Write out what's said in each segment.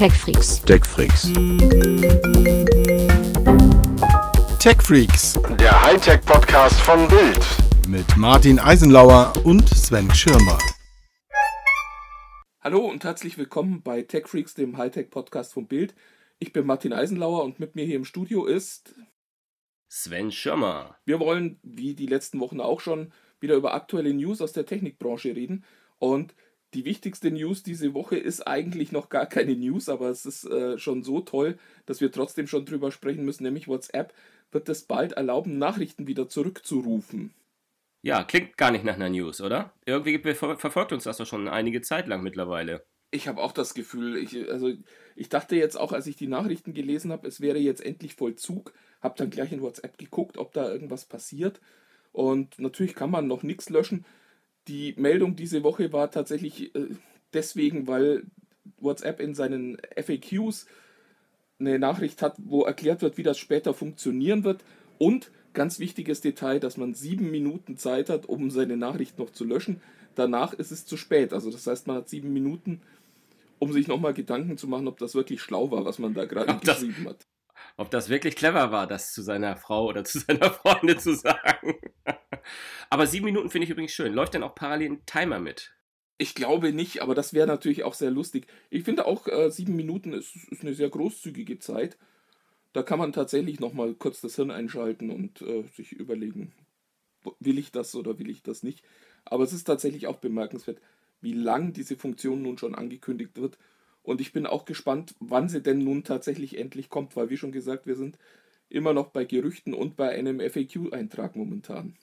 TechFreaks. TechFreaks. TechFreaks Der Hightech-Podcast von Bild. mit Martin Eisenlauer und Sven Schirmer. Hallo und herzlich willkommen bei TechFreaks, dem Hightech-Podcast von Bild. Ich bin Martin Eisenlauer und mit mir hier im Studio ist. Sven Schirmer. Wir wollen, wie die letzten Wochen auch schon, wieder über aktuelle News aus der Technikbranche reden. Und die wichtigste News diese Woche ist eigentlich noch gar keine News, aber es ist äh, schon so toll, dass wir trotzdem schon drüber sprechen müssen, nämlich WhatsApp wird es bald erlauben, Nachrichten wieder zurückzurufen. Ja, klingt gar nicht nach einer News, oder? Irgendwie ver verfolgt uns das doch schon einige Zeit lang mittlerweile. Ich habe auch das Gefühl, ich, also ich dachte jetzt auch, als ich die Nachrichten gelesen habe, es wäre jetzt endlich Vollzug, habe dann gleich in WhatsApp geguckt, ob da irgendwas passiert. Und natürlich kann man noch nichts löschen. Die Meldung diese Woche war tatsächlich äh, deswegen, weil WhatsApp in seinen FAQs eine Nachricht hat, wo erklärt wird, wie das später funktionieren wird. Und ganz wichtiges Detail, dass man sieben Minuten Zeit hat, um seine Nachricht noch zu löschen. Danach ist es zu spät. Also das heißt, man hat sieben Minuten, um sich nochmal Gedanken zu machen, ob das wirklich schlau war, was man da gerade geschrieben hat. Ob das wirklich clever war, das zu seiner Frau oder zu seiner Freundin zu sagen. Aber sieben Minuten finde ich übrigens schön. Läuft denn auch parallel ein Timer mit? Ich glaube nicht, aber das wäre natürlich auch sehr lustig. Ich finde auch, äh, sieben Minuten ist, ist eine sehr großzügige Zeit. Da kann man tatsächlich nochmal kurz das Hirn einschalten und äh, sich überlegen, will ich das oder will ich das nicht. Aber es ist tatsächlich auch bemerkenswert, wie lang diese Funktion nun schon angekündigt wird. Und ich bin auch gespannt, wann sie denn nun tatsächlich endlich kommt, weil wie schon gesagt, wir sind immer noch bei Gerüchten und bei einem FAQ-Eintrag momentan.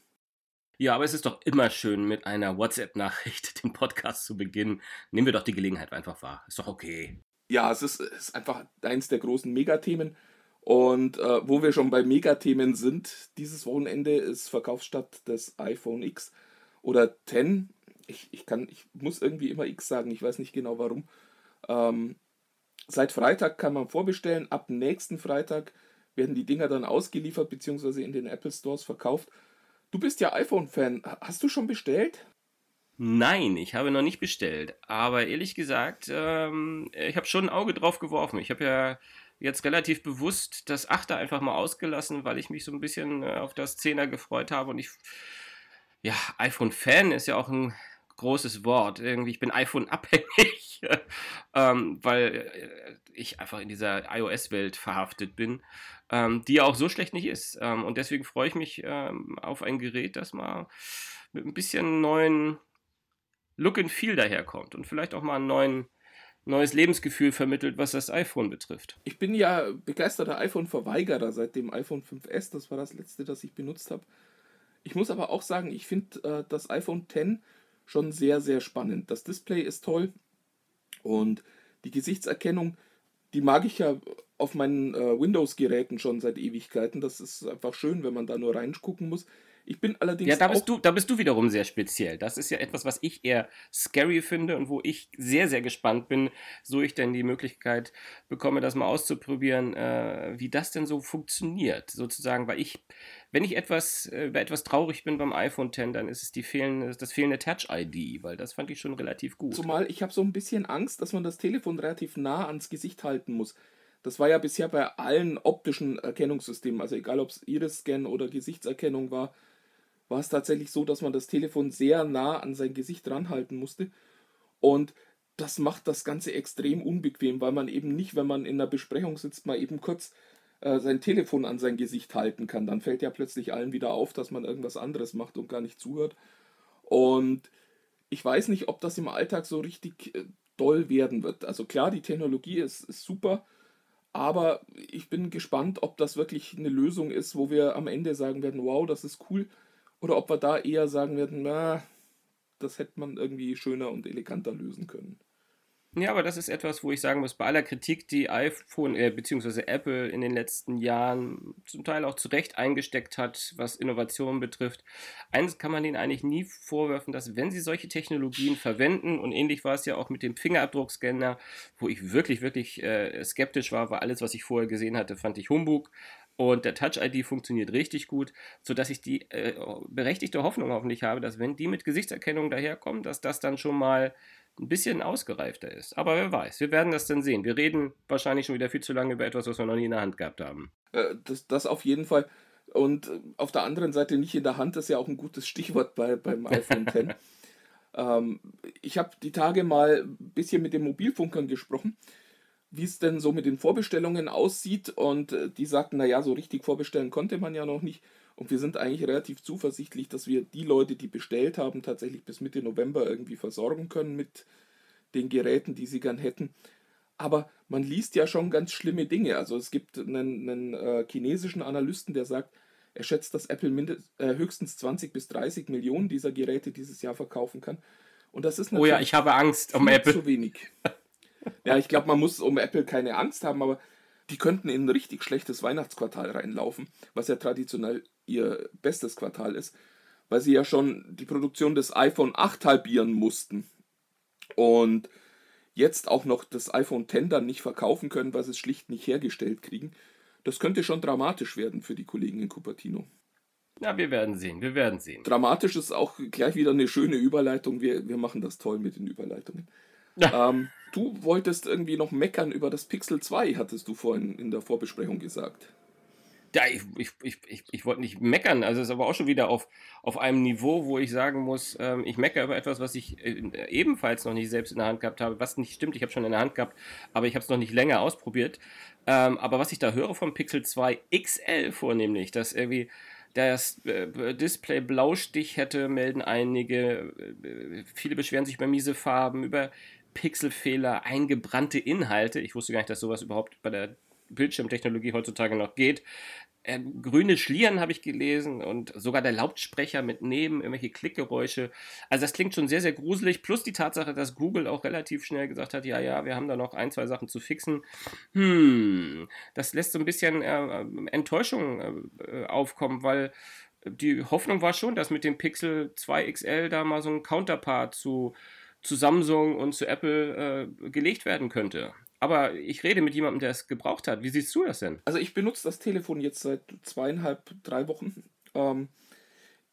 Ja, aber es ist doch immer schön, mit einer WhatsApp-Nachricht den Podcast zu beginnen. Nehmen wir doch die Gelegenheit einfach wahr. Ist doch okay. ja, es ist, ist einfach eins der großen Megathemen. Und äh, wo wir schon bei Megathemen sind, dieses Wochenende ist Verkaufsstart des iPhone X oder 10. Ich, ich, kann, ich muss irgendwie immer X sagen, ich weiß nicht genau warum. Ähm, seit Freitag kann man vorbestellen. Ab nächsten Freitag werden die Dinger dann ausgeliefert bzw. in den Apple Stores verkauft. Du bist ja iPhone-Fan. Hast du schon bestellt? Nein, ich habe noch nicht bestellt. Aber ehrlich gesagt, ähm, ich habe schon ein Auge drauf geworfen. Ich habe ja jetzt relativ bewusst das Achter einfach mal ausgelassen, weil ich mich so ein bisschen äh, auf das Zehner gefreut habe. Und ich, ja, iPhone-Fan ist ja auch ein großes Wort. Irgendwie, ich bin iPhone-abhängig, ähm, weil äh, ich einfach in dieser iOS-Welt verhaftet bin, ähm, die ja auch so schlecht nicht ist. Ähm, und deswegen freue ich mich ähm, auf ein Gerät, das mal mit ein bisschen neuen Look and Feel daherkommt und vielleicht auch mal ein neuen, neues Lebensgefühl vermittelt, was das iPhone betrifft. Ich bin ja begeisterter iPhone-Verweigerer seit dem iPhone 5S. Das war das letzte, das ich benutzt habe. Ich muss aber auch sagen, ich finde äh, das iPhone X schon sehr, sehr spannend. Das Display ist toll und die Gesichtserkennung, die mag ich ja auf meinen äh, Windows-Geräten schon seit Ewigkeiten. Das ist einfach schön, wenn man da nur reingucken muss. Ich bin allerdings Ja, da auch bist, du, da bist du wiederum sehr speziell. Das ist ja etwas, was ich eher scary finde und wo ich sehr, sehr gespannt bin, so ich denn die Möglichkeit bekomme, das mal auszuprobieren, äh, wie das denn so funktioniert. Sozusagen, weil ich, wenn ich etwas, äh, über etwas traurig bin beim iPhone X, dann ist es die fehlende, das fehlende Touch-ID, weil das fand ich schon relativ gut. Zumal ich habe so ein bisschen Angst, dass man das Telefon relativ nah ans Gesicht halten muss. Das war ja bisher bei allen optischen Erkennungssystemen, also egal ob es Iris-Scan oder Gesichtserkennung war, war es tatsächlich so, dass man das Telefon sehr nah an sein Gesicht ranhalten musste. Und das macht das Ganze extrem unbequem, weil man eben nicht, wenn man in einer Besprechung sitzt, mal eben kurz äh, sein Telefon an sein Gesicht halten kann. Dann fällt ja plötzlich allen wieder auf, dass man irgendwas anderes macht und gar nicht zuhört. Und ich weiß nicht, ob das im Alltag so richtig äh, doll werden wird. Also klar, die Technologie ist, ist super, aber ich bin gespannt, ob das wirklich eine Lösung ist, wo wir am Ende sagen werden, wow, das ist cool, oder ob wir da eher sagen werden, na, das hätte man irgendwie schöner und eleganter lösen können. Ja, aber das ist etwas, wo ich sagen muss, bei aller Kritik, die iPhone äh, bzw. Apple in den letzten Jahren zum Teil auch zu Recht eingesteckt hat, was Innovationen betrifft. Eines kann man ihnen eigentlich nie vorwerfen, dass wenn sie solche Technologien verwenden, und ähnlich war es ja auch mit dem Fingerabdruckscanner, wo ich wirklich, wirklich äh, skeptisch war, weil alles, was ich vorher gesehen hatte, fand ich Humbug. Und der Touch-ID funktioniert richtig gut, sodass ich die äh, berechtigte Hoffnung hoffentlich habe, dass wenn die mit Gesichtserkennung daherkommen, dass das dann schon mal ein bisschen ausgereifter ist. Aber wer weiß, wir werden das dann sehen. Wir reden wahrscheinlich schon wieder viel zu lange über etwas, was wir noch nie in der Hand gehabt haben. Äh, das, das auf jeden Fall. Und äh, auf der anderen Seite nicht in der Hand, das ist ja auch ein gutes Stichwort bei, beim iPhone X. ähm, ich habe die Tage mal ein bisschen mit den Mobilfunkern gesprochen, wie es denn so mit den Vorbestellungen aussieht. Und äh, die sagten, naja, so richtig vorbestellen konnte man ja noch nicht. Und wir sind eigentlich relativ zuversichtlich, dass wir die Leute, die bestellt haben, tatsächlich bis Mitte November irgendwie versorgen können mit den Geräten, die sie gern hätten. Aber man liest ja schon ganz schlimme Dinge. Also es gibt einen, einen äh, chinesischen Analysten, der sagt, er schätzt, dass Apple mindest, äh, höchstens 20 bis 30 Millionen dieser Geräte dieses Jahr verkaufen kann. Und das ist natürlich. Oh ja, ich habe Angst um Apple. Zu wenig. ja, ich glaube, man muss um Apple keine Angst haben, aber die könnten in ein richtig schlechtes Weihnachtsquartal reinlaufen, was ja traditionell ihr bestes Quartal ist, weil sie ja schon die Produktion des iPhone 8 halbieren mussten und jetzt auch noch das iPhone X dann nicht verkaufen können, weil sie es schlicht nicht hergestellt kriegen. Das könnte schon dramatisch werden für die Kollegen in Cupertino. Ja, wir werden sehen, wir werden sehen. Dramatisch ist auch gleich wieder eine schöne Überleitung. Wir, wir machen das toll mit den Überleitungen. Ähm, du wolltest irgendwie noch meckern über das Pixel 2, hattest du vorhin in der Vorbesprechung gesagt. Ja, ich, ich, ich, ich, ich wollte nicht meckern, also es ist aber auch schon wieder auf, auf einem Niveau, wo ich sagen muss, ähm, ich meckere über etwas, was ich äh, ebenfalls noch nicht selbst in der Hand gehabt habe, was nicht stimmt, ich habe schon in der Hand gehabt, aber ich habe es noch nicht länger ausprobiert. Ähm, aber was ich da höre vom Pixel 2 XL vornehmlich, dass irgendwie das äh, Display Blaustich hätte, melden einige, äh, viele beschweren sich über miese Farben, über Pixelfehler, eingebrannte Inhalte. Ich wusste gar nicht, dass sowas überhaupt bei der Bildschirmtechnologie heutzutage noch geht. Äh, grüne Schlieren habe ich gelesen und sogar der Lautsprecher mit neben irgendwelche Klickgeräusche. Also das klingt schon sehr, sehr gruselig. Plus die Tatsache, dass Google auch relativ schnell gesagt hat, ja, ja, wir haben da noch ein, zwei Sachen zu fixen. Hm, das lässt so ein bisschen äh, Enttäuschung äh, aufkommen, weil die Hoffnung war schon, dass mit dem Pixel 2 XL da mal so ein Counterpart zu, zu Samsung und zu Apple äh, gelegt werden könnte. Aber ich rede mit jemandem, der es gebraucht hat. Wie siehst du das denn? Also ich benutze das Telefon jetzt seit zweieinhalb, drei Wochen. Ähm,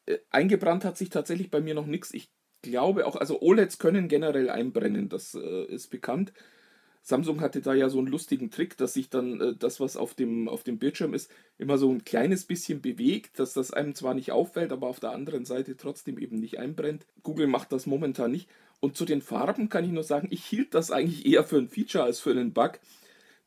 äh, eingebrannt hat sich tatsächlich bei mir noch nichts. Ich glaube auch, also OLEDs können generell einbrennen, das äh, ist bekannt. Samsung hatte da ja so einen lustigen Trick, dass sich dann äh, das, was auf dem, auf dem Bildschirm ist, immer so ein kleines bisschen bewegt, dass das einem zwar nicht auffällt, aber auf der anderen Seite trotzdem eben nicht einbrennt. Google macht das momentan nicht. Und zu den Farben kann ich nur sagen, ich hielt das eigentlich eher für ein Feature als für einen Bug,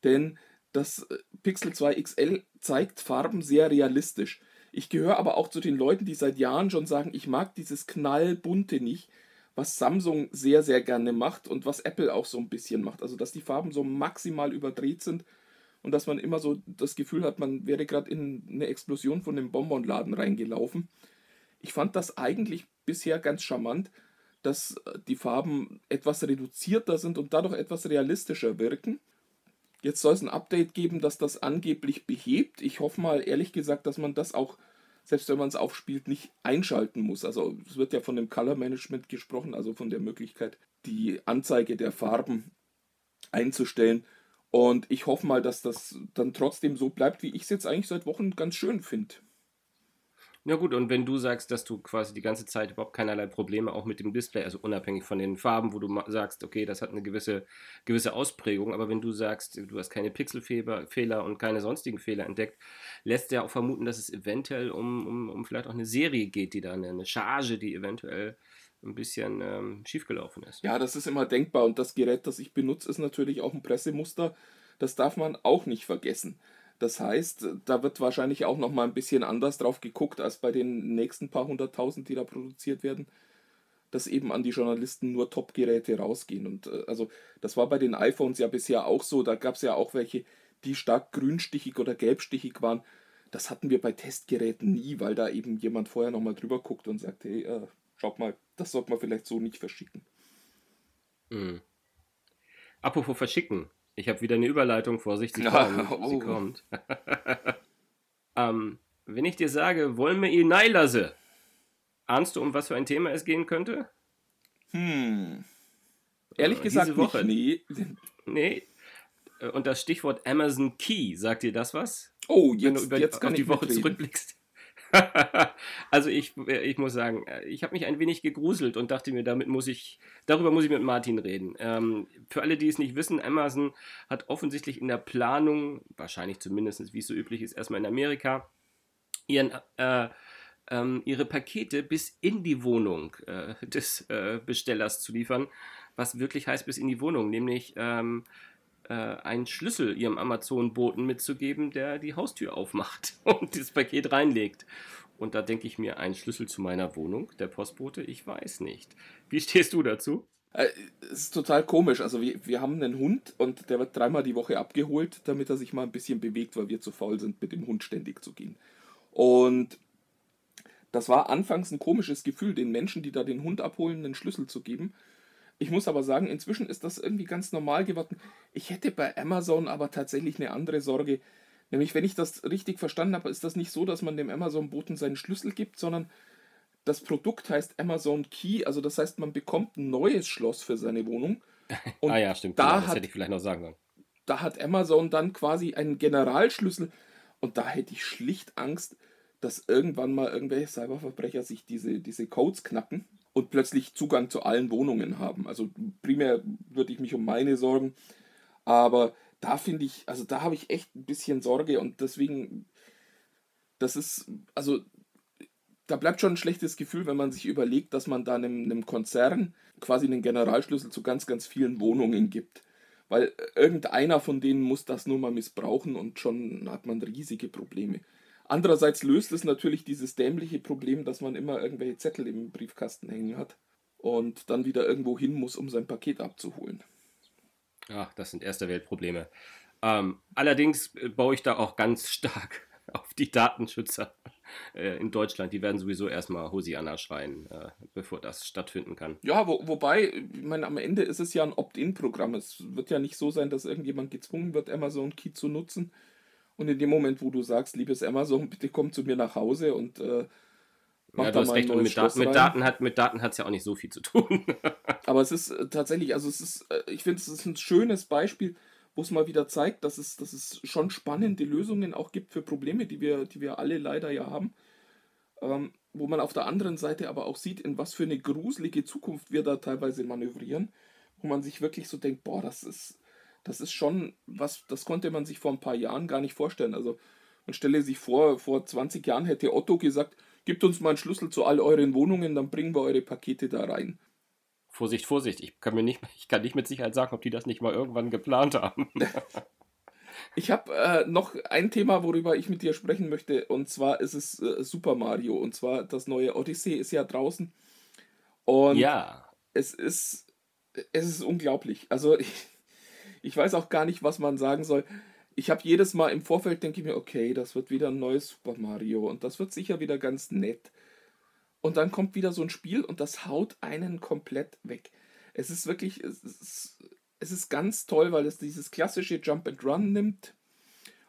denn das äh, Pixel 2 XL zeigt Farben sehr realistisch. Ich gehöre aber auch zu den Leuten, die seit Jahren schon sagen, ich mag dieses knallbunte nicht, was Samsung sehr, sehr gerne macht und was Apple auch so ein bisschen macht. Also, dass die Farben so maximal überdreht sind und dass man immer so das Gefühl hat, man wäre gerade in eine Explosion von einem Bonbonladen reingelaufen. Ich fand das eigentlich bisher ganz charmant dass äh, die Farben etwas reduzierter sind und dadurch etwas realistischer wirken. Jetzt soll es ein Update geben, das das angeblich behebt. Ich hoffe mal ehrlich gesagt, dass man das auch, selbst wenn man es aufspielt, nicht einschalten muss. Also es wird ja von dem Color Management gesprochen, also von der Möglichkeit, die Anzeige der Farben einzustellen. Und ich hoffe mal, dass das dann trotzdem so bleibt, wie ich es jetzt eigentlich seit Wochen ganz schön finde. Ja gut, und wenn du sagst, dass du quasi die ganze Zeit überhaupt keinerlei Probleme auch mit dem Display, also unabhängig von den Farben, wo du sagst, okay, das hat eine gewisse, gewisse Ausprägung, aber wenn du sagst, du hast keine Pixelfehler und keine sonstigen Fehler entdeckt, lässt ja auch vermuten, dass es eventuell um, um, um vielleicht auch eine Serie geht, die da eine, eine Charge, die eventuell ein bisschen ähm, schiefgelaufen ist. Ja, das ist immer denkbar und das Gerät, das ich benutze, ist natürlich auch ein Pressemuster. Das darf man auch nicht vergessen. Das heißt, da wird wahrscheinlich auch noch mal ein bisschen anders drauf geguckt als bei den nächsten paar hunderttausend, die da produziert werden, dass eben an die Journalisten nur Top-Geräte rausgehen. Und äh, also das war bei den iPhones ja bisher auch so. Da gab es ja auch welche, die stark grünstichig oder gelbstichig waren. Das hatten wir bei Testgeräten nie, weil da eben jemand vorher noch mal drüber guckt und sagt, hey, äh, schaut mal, das sollte man vielleicht so nicht verschicken. Mhm. Apropos verschicken. Ich habe wieder eine Überleitung, Vorsicht, sie kommt. oh. Sie kommt. ähm, wenn ich dir sage, wollen wir ihn neilasse, ahnst du, um was für ein Thema es gehen könnte? Hm. Ehrlich äh, gesagt, Woche. Nicht, nee. Nee. Äh, und das Stichwort Amazon Key, sagt dir das was? Oh, jetzt, Wenn du über, jetzt kann auf die Woche mitreden. zurückblickst. also ich, ich muss sagen, ich habe mich ein wenig gegruselt und dachte mir, damit muss ich, darüber muss ich mit Martin reden. Ähm, für alle, die es nicht wissen, Amazon hat offensichtlich in der Planung, wahrscheinlich zumindest wie es so üblich ist, erstmal in Amerika, ihren, äh, ähm, ihre Pakete bis in die Wohnung äh, des äh, Bestellers zu liefern, was wirklich heißt bis in die Wohnung, nämlich ähm, äh, einen Schlüssel ihrem Amazon-Boten mitzugeben, der die Haustür aufmacht und das Paket reinlegt. Und da denke ich mir, ein Schlüssel zu meiner Wohnung, der Postbote, ich weiß nicht. Wie stehst du dazu? Äh, es ist total komisch. Also wir, wir haben einen Hund und der wird dreimal die Woche abgeholt, damit er sich mal ein bisschen bewegt, weil wir zu faul sind, mit dem Hund ständig zu gehen. Und das war anfangs ein komisches Gefühl, den Menschen, die da den Hund abholen, einen Schlüssel zu geben. Ich muss aber sagen, inzwischen ist das irgendwie ganz normal geworden. Ich hätte bei Amazon aber tatsächlich eine andere Sorge. Nämlich, wenn ich das richtig verstanden habe, ist das nicht so, dass man dem Amazon-Boten seinen Schlüssel gibt, sondern das Produkt heißt Amazon Key. Also das heißt, man bekommt ein neues Schloss für seine Wohnung. Und ah ja, stimmt. Da genau, das hätte ich vielleicht noch sagen sollen. Da hat Amazon dann quasi einen Generalschlüssel. Und da hätte ich schlicht Angst, dass irgendwann mal irgendwelche Cyberverbrecher sich diese, diese Codes knacken und plötzlich Zugang zu allen Wohnungen haben. Also primär würde ich mich um meine sorgen, aber da finde ich, also da habe ich echt ein bisschen Sorge und deswegen, das ist, also da bleibt schon ein schlechtes Gefühl, wenn man sich überlegt, dass man da einem, einem Konzern quasi einen Generalschlüssel zu ganz, ganz vielen Wohnungen gibt. Weil irgendeiner von denen muss das nur mal missbrauchen und schon hat man riesige Probleme. Andererseits löst es natürlich dieses dämliche Problem, dass man immer irgendwelche Zettel im Briefkasten hängen hat und dann wieder irgendwo hin muss, um sein Paket abzuholen. Ach, das sind erste Weltprobleme. Ähm, allerdings äh, baue ich da auch ganz stark auf die Datenschützer äh, in Deutschland. Die werden sowieso erstmal Hosianna schreien, äh, bevor das stattfinden kann. Ja, wo, wobei, ich meine, am Ende ist es ja ein Opt-in-Programm. Es wird ja nicht so sein, dass irgendjemand gezwungen wird, Amazon Key zu nutzen. Und in dem Moment, wo du sagst, liebes Amazon, bitte komm zu mir nach Hause und äh, mach ja, du hast recht. Und mit, da mit, Daten hat mit Daten hat es ja auch nicht so viel zu tun. Aber es ist äh, tatsächlich, also es ist, äh, ich finde, es ist ein schönes Beispiel, wo es mal wieder zeigt, dass es, dass es schon spannende Lösungen auch gibt für Probleme, die wir, die wir alle leider ja haben. Ähm, wo man auf der anderen Seite aber auch sieht, in was für eine gruselige Zukunft wir da teilweise manövrieren, wo man sich wirklich so denkt, boah, das ist, das ist schon was, das konnte man sich vor ein paar Jahren gar nicht vorstellen. Also man stelle sich vor, vor 20 Jahren hätte Otto gesagt, gebt uns mal einen Schlüssel zu all euren Wohnungen, dann bringen wir eure Pakete da rein. Vorsicht, Vorsicht, ich kann mir nicht, ich kann nicht mit Sicherheit sagen, ob die das nicht mal irgendwann geplant haben. ich habe äh, noch ein Thema, worüber ich mit dir sprechen möchte, und zwar ist es äh, Super Mario. Und zwar das neue Odyssey ist ja draußen. Und ja. es ist, es ist unglaublich. Also ich, ich weiß auch gar nicht, was man sagen soll. Ich habe jedes Mal im Vorfeld denke ich mir, okay, das wird wieder ein neues Super Mario und das wird sicher wieder ganz nett. Und dann kommt wieder so ein Spiel und das haut einen komplett weg. Es ist wirklich, es ist, es ist ganz toll, weil es dieses klassische Jump and Run nimmt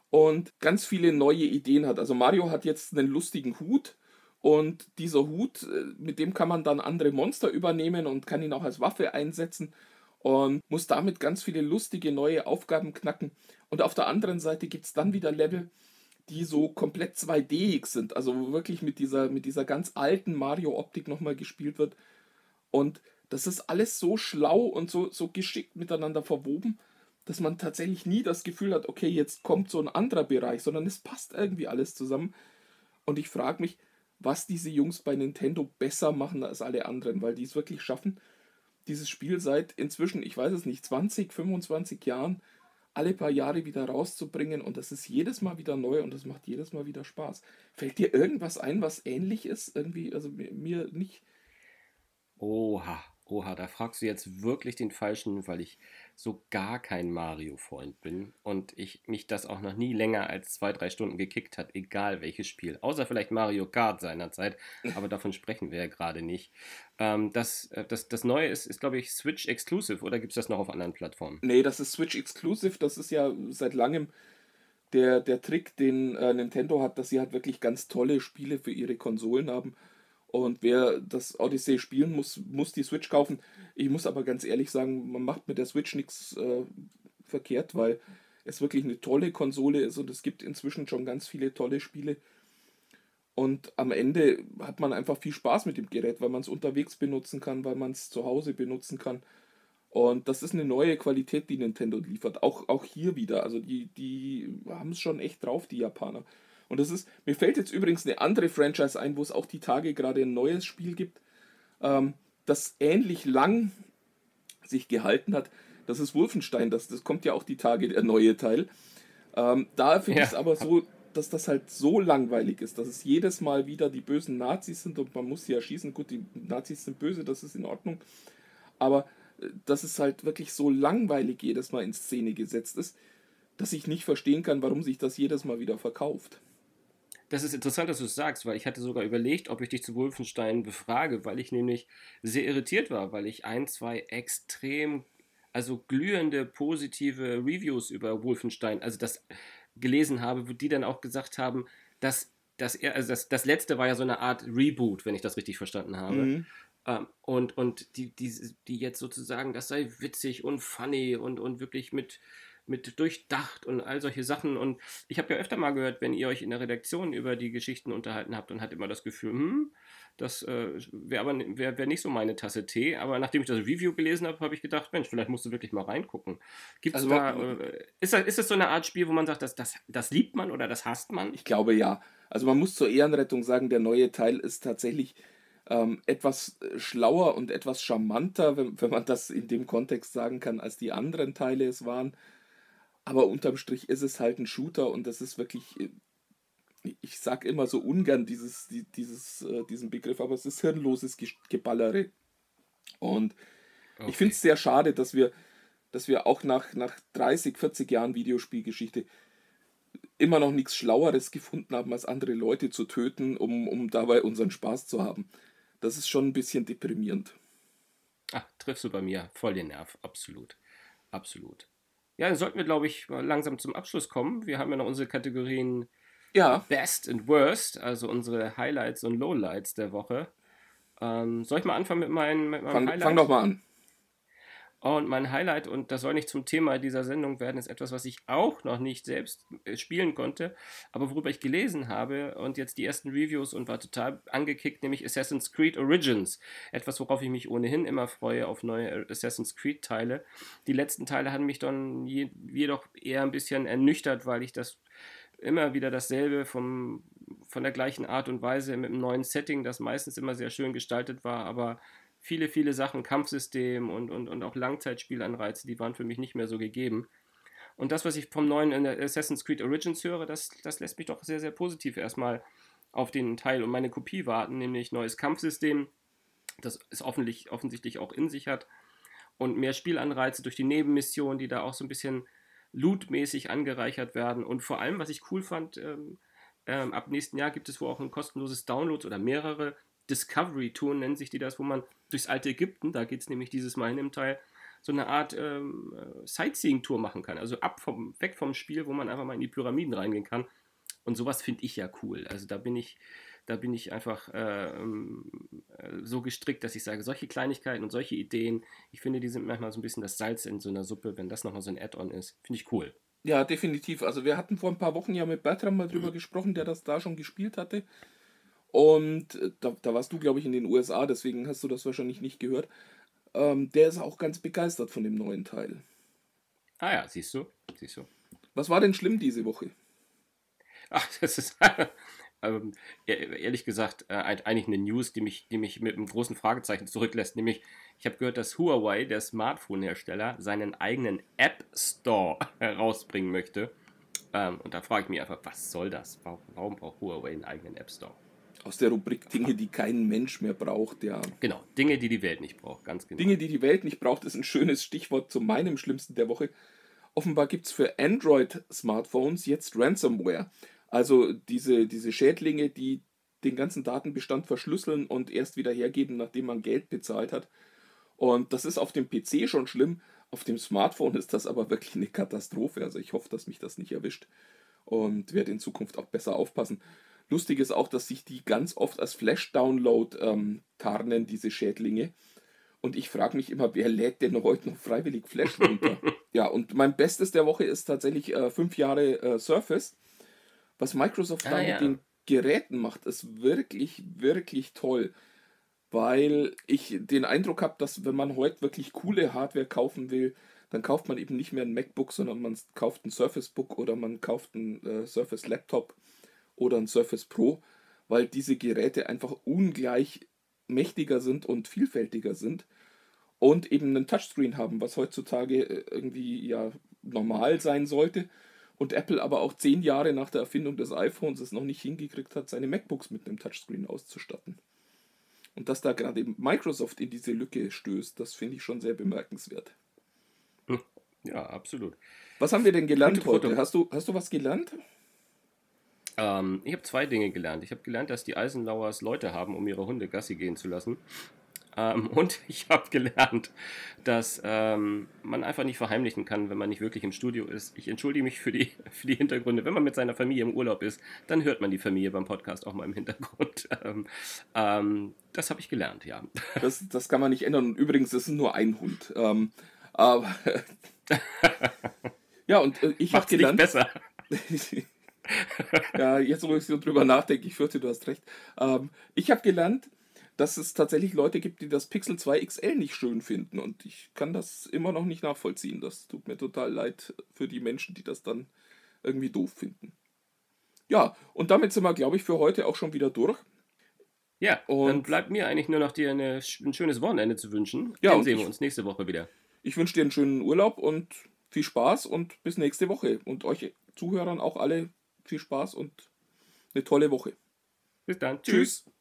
und ganz viele neue Ideen hat. Also Mario hat jetzt einen lustigen Hut und dieser Hut, äh, mit dem kann man dann andere Monster übernehmen und kann ihn auch als Waffe einsetzen und muss damit ganz viele lustige neue Aufgaben knacken. Und auf der anderen Seite gibt es dann wieder Level, die so komplett 2D-ig sind, also wirklich mit dieser, mit dieser ganz alten Mario-Optik nochmal gespielt wird. Und das ist alles so schlau und so, so geschickt miteinander verwoben, dass man tatsächlich nie das Gefühl hat, okay, jetzt kommt so ein anderer Bereich, sondern es passt irgendwie alles zusammen. Und ich frage mich, was diese Jungs bei Nintendo besser machen als alle anderen, weil die es wirklich schaffen, dieses Spiel seit inzwischen, ich weiß es nicht, 20, 25 Jahren alle paar Jahre wieder rauszubringen und das ist jedes Mal wieder neu und das macht jedes Mal wieder Spaß. Fällt dir irgendwas ein, was ähnlich ist? Irgendwie, also mir, nicht. Oha, oha, da fragst du jetzt wirklich den Falschen, weil ich so gar kein Mario-Freund bin und ich mich das auch noch nie länger als zwei, drei Stunden gekickt hat, egal welches Spiel. Außer vielleicht Mario Kart seinerzeit, aber davon sprechen wir ja gerade nicht. Ähm, das, äh, das, das Neue ist, ist glaube ich, Switch Exclusive oder gibt es das noch auf anderen Plattformen? Nee, das ist Switch Exclusive, das ist ja seit langem der, der Trick, den äh, Nintendo hat, dass sie halt wirklich ganz tolle Spiele für ihre Konsolen haben. Und wer das Odyssey spielen muss, muss die Switch kaufen. Ich muss aber ganz ehrlich sagen, man macht mit der Switch nichts äh, verkehrt, weil es wirklich eine tolle Konsole ist und es gibt inzwischen schon ganz viele tolle Spiele. Und am Ende hat man einfach viel Spaß mit dem Gerät, weil man es unterwegs benutzen kann, weil man es zu Hause benutzen kann. Und das ist eine neue Qualität, die Nintendo liefert. Auch, auch hier wieder. Also die, die haben es schon echt drauf, die Japaner. Und das ist, mir fällt jetzt übrigens eine andere Franchise ein, wo es auch die Tage gerade ein neues Spiel gibt, ähm, das ähnlich lang sich gehalten hat. Das ist Wolfenstein, das, das kommt ja auch die Tage, der neue Teil. Ähm, da finde ja. ich es aber so, dass das halt so langweilig ist, dass es jedes Mal wieder die bösen Nazis sind und man muss sie erschießen. Gut, die Nazis sind böse, das ist in Ordnung. Aber äh, dass es halt wirklich so langweilig jedes Mal in Szene gesetzt ist, dass ich nicht verstehen kann, warum sich das jedes Mal wieder verkauft. Das ist interessant, dass du es sagst, weil ich hatte sogar überlegt, ob ich dich zu Wolfenstein befrage, weil ich nämlich sehr irritiert war, weil ich ein, zwei extrem, also glühende positive Reviews über Wolfenstein, also das gelesen habe, wo die dann auch gesagt haben, dass, dass er, also das, das letzte war ja so eine Art Reboot, wenn ich das richtig verstanden habe. Mhm. Ähm, und und die, die, die jetzt sozusagen, das sei witzig und funny und, und wirklich mit mit durchdacht und all solche Sachen. Und ich habe ja öfter mal gehört, wenn ihr euch in der Redaktion über die Geschichten unterhalten habt und hat immer das Gefühl, hm, das äh, wäre aber wär, wär nicht so meine Tasse Tee. Aber nachdem ich das Review gelesen habe, habe ich gedacht, Mensch, vielleicht musst du wirklich mal reingucken. Gibt's also, da, äh, ist, das, ist das so eine Art Spiel, wo man sagt, das, das, das liebt man oder das hasst man? Ich glaube ja. Also man muss zur Ehrenrettung sagen, der neue Teil ist tatsächlich ähm, etwas schlauer und etwas charmanter, wenn, wenn man das in dem Kontext sagen kann, als die anderen Teile es waren. Aber unterm Strich ist es halt ein Shooter und das ist wirklich, äh, ich sag immer so ungern dieses, dieses, äh, diesen Begriff, aber es ist hirnloses Geballere. Und okay. ich finde es sehr schade, dass wir, dass wir auch nach, nach 30, 40 Jahren Videospielgeschichte immer noch nichts Schlaueres gefunden haben, als andere Leute zu töten, um, um dabei unseren Spaß zu haben. Das ist schon ein bisschen deprimierend. Ach, triffst du bei mir voll den Nerv, absolut. Absolut. Ja, dann sollten wir, glaube ich, langsam zum Abschluss kommen. Wir haben ja noch unsere Kategorien ja. Best and Worst, also unsere Highlights und Lowlights der Woche. Ähm, soll ich mal anfangen mit, meinen, mit meinem fang, Highlight? Fang doch mal an. Und mein Highlight, und das soll nicht zum Thema dieser Sendung werden, ist etwas, was ich auch noch nicht selbst äh, spielen konnte, aber worüber ich gelesen habe und jetzt die ersten Reviews und war total angekickt, nämlich Assassin's Creed Origins. Etwas, worauf ich mich ohnehin immer freue auf neue Assassin's Creed-Teile. Die letzten Teile haben mich dann je, jedoch eher ein bisschen ernüchtert, weil ich das immer wieder dasselbe vom, von der gleichen Art und Weise mit einem neuen Setting, das meistens immer sehr schön gestaltet war, aber viele, viele Sachen, Kampfsystem und, und, und auch Langzeitspielanreize, die waren für mich nicht mehr so gegeben. Und das, was ich vom neuen Assassin's Creed Origins höre, das, das lässt mich doch sehr, sehr positiv erstmal auf den Teil und meine Kopie warten, nämlich neues Kampfsystem, das es offensichtlich, offensichtlich auch in sich hat und mehr Spielanreize durch die Nebenmissionen, die da auch so ein bisschen lootmäßig angereichert werden und vor allem, was ich cool fand, ähm, ähm, ab nächsten Jahr gibt es wohl auch ein kostenloses Download oder mehrere Discovery Tour nennen sich die das, wo man durchs alte Ägypten, da geht es nämlich dieses Mal in dem Teil, so eine Art ähm, äh, Sightseeing-Tour machen kann. Also ab vom, weg vom Spiel, wo man einfach mal in die Pyramiden reingehen kann. Und sowas finde ich ja cool. Also da bin ich, da bin ich einfach äh, ähm, äh, so gestrickt, dass ich sage, solche Kleinigkeiten und solche Ideen, ich finde, die sind manchmal so ein bisschen das Salz in so einer Suppe, wenn das nochmal so ein Add-on ist. Finde ich cool. Ja, definitiv. Also wir hatten vor ein paar Wochen ja mit Bertram mal drüber mhm. gesprochen, der das da schon gespielt hatte. Und äh, da, da warst du, glaube ich, in den USA, deswegen hast du das wahrscheinlich nicht gehört. Ähm, der ist auch ganz begeistert von dem neuen Teil. Ah ja, siehst du, siehst du. Was war denn schlimm diese Woche? Ach, das ist ähm, e-, ehrlich gesagt äh, eigentlich eine News, die mich, die mich mit einem großen Fragezeichen zurücklässt. Nämlich, ich habe gehört, dass Huawei, der Smartphone-Hersteller, seinen eigenen App Store herausbringen möchte. Ähm, und da frage ich mich einfach, was soll das? Warum, warum braucht Huawei einen eigenen App Store? Aus der Rubrik Dinge, die kein Mensch mehr braucht, ja. Genau, Dinge, die die Welt nicht braucht, ganz genau. Dinge, die die Welt nicht braucht, ist ein schönes Stichwort zu meinem Schlimmsten der Woche. Offenbar gibt es für Android-Smartphones jetzt Ransomware. Also diese, diese Schädlinge, die den ganzen Datenbestand verschlüsseln und erst wieder hergeben, nachdem man Geld bezahlt hat. Und das ist auf dem PC schon schlimm. Auf dem Smartphone ist das aber wirklich eine Katastrophe. Also ich hoffe, dass mich das nicht erwischt und werde in Zukunft auch besser aufpassen. Lustig ist auch, dass sich die ganz oft als Flash-Download ähm, tarnen, diese Schädlinge. Und ich frage mich immer, wer lädt denn heute noch freiwillig Flash runter? ja, und mein Bestes der Woche ist tatsächlich äh, fünf Jahre äh, Surface, was Microsoft ah, da ja. mit den Geräten macht es wirklich, wirklich toll. Weil ich den Eindruck habe, dass wenn man heute wirklich coole Hardware kaufen will, dann kauft man eben nicht mehr ein MacBook, sondern man kauft ein Surface Book oder man kauft ein äh, Surface Laptop oder ein Surface Pro, weil diese Geräte einfach ungleich mächtiger sind und vielfältiger sind und eben einen Touchscreen haben, was heutzutage äh, irgendwie ja normal sein sollte. Und Apple aber auch zehn Jahre nach der Erfindung des iPhones es noch nicht hingekriegt hat, seine MacBooks mit einem Touchscreen auszustatten. Und dass da gerade Microsoft in diese Lücke stößt, das finde ich schon sehr bemerkenswert. Hm. Ja, absolut. Was haben wir denn gelernt heute? Hast du, hast du was gelernt? Ähm, ich habe zwei Dinge gelernt. Ich habe gelernt, dass die Eisenlauers Leute haben, um ihre Hunde Gassi gehen zu lassen. Ähm, und ich habe gelernt, dass ähm, man einfach nicht verheimlichen kann, wenn man nicht wirklich im Studio ist. Ich entschuldige mich für die, für die Hintergründe. Wenn man mit seiner Familie im Urlaub ist, dann hört man die Familie beim Podcast auch mal im Hintergrund. Ähm, ähm, das habe ich gelernt, ja. Das, das kann man nicht ändern. Und übrigens, das ist nur ein Hund. Ähm, aber ja, und äh, ich habe gelernt. Nicht besser. Ja, jetzt wo ich so drüber nachdenke, ich fürchte, du hast recht. Ähm, ich habe gelernt, dass es tatsächlich Leute gibt, die das Pixel 2 XL nicht schön finden. Und ich kann das immer noch nicht nachvollziehen. Das tut mir total leid für die Menschen, die das dann irgendwie doof finden. Ja, und damit sind wir, glaube ich, für heute auch schon wieder durch. Ja, und dann bleibt mir eigentlich nur noch dir eine, ein schönes Wochenende zu wünschen. Ja, dann sehen wir uns nächste Woche wieder. Ich wünsche dir einen schönen Urlaub und viel Spaß und bis nächste Woche. Und euch Zuhörern auch alle viel Spaß und eine tolle Woche. Bis dann. Tschüss. Tschüss.